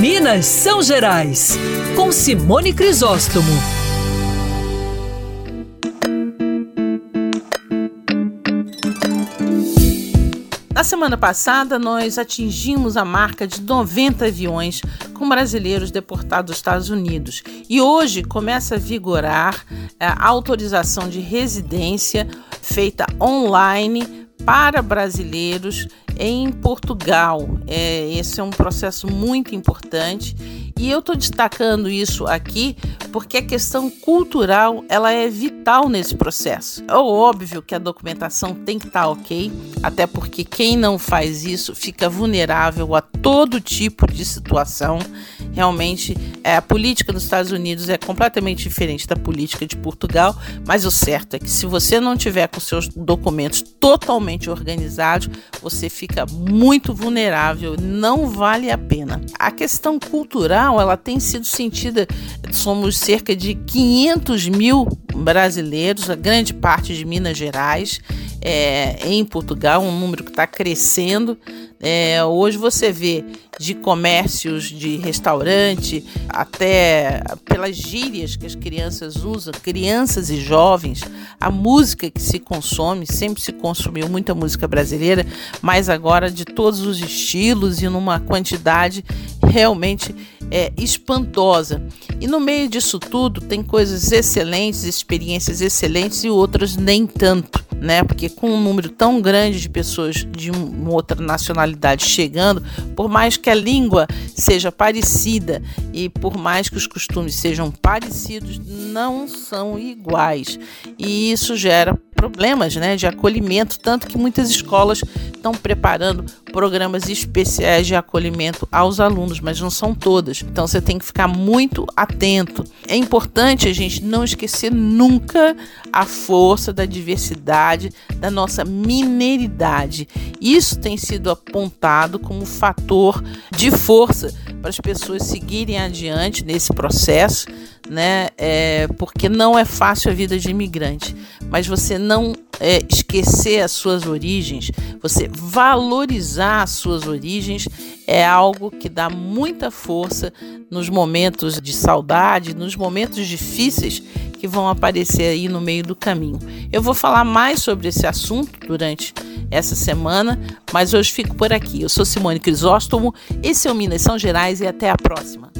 Minas São Gerais, com Simone Crisóstomo. Na semana passada, nós atingimos a marca de 90 aviões com brasileiros deportados aos Estados Unidos. E hoje começa a vigorar é, a autorização de residência feita online para brasileiros em Portugal. É, esse é um processo muito importante e eu estou destacando isso aqui porque a questão cultural ela é vital nesse processo. É óbvio que a documentação tem que estar tá ok, até porque quem não faz isso fica vulnerável a todo tipo de situação. Realmente, é, a política dos Estados Unidos é completamente diferente da política de Portugal, mas o certo é que se você não tiver com seus documentos totalmente organizados, você fica muito vulnerável, não vale a pena. A questão cultural, ela tem sido sentida, somos cerca de 500 mil brasileiros, a grande parte de Minas Gerais, é, em Portugal, um número que está crescendo. É, hoje você vê de comércios de restaurante até pelas gírias que as crianças usam, crianças e jovens, a música que se consome, sempre se consumiu muita música brasileira, mas agora de todos os estilos e numa quantidade realmente é, espantosa. E no meio disso tudo tem coisas excelentes, experiências excelentes e outras nem tanto, né? Porque com um número tão grande de pessoas de uma outra nacionalidade chegando, por mais que a língua seja parecida e por mais que os costumes sejam parecidos, não são iguais. E isso gera problemas né, de acolhimento, tanto que muitas escolas estão preparando programas especiais de acolhimento aos alunos, mas não são todas. Então você tem que ficar muito atento. É importante a gente não esquecer nunca a força da diversidade, da nossa mineiridade. Isso tem sido apontado como fator de força para as pessoas seguirem adiante nesse processo, né? É, porque não é fácil a vida de imigrante, mas você não é, esquecer as suas origens, você valorizar as suas origens é algo que dá muita força nos momentos de saudade, nos momentos difíceis que vão aparecer aí no meio do caminho. Eu vou falar mais sobre esse assunto durante essa semana, mas hoje fico por aqui. Eu sou Simone Crisóstomo, esse é o Minas São Gerais e até a próxima.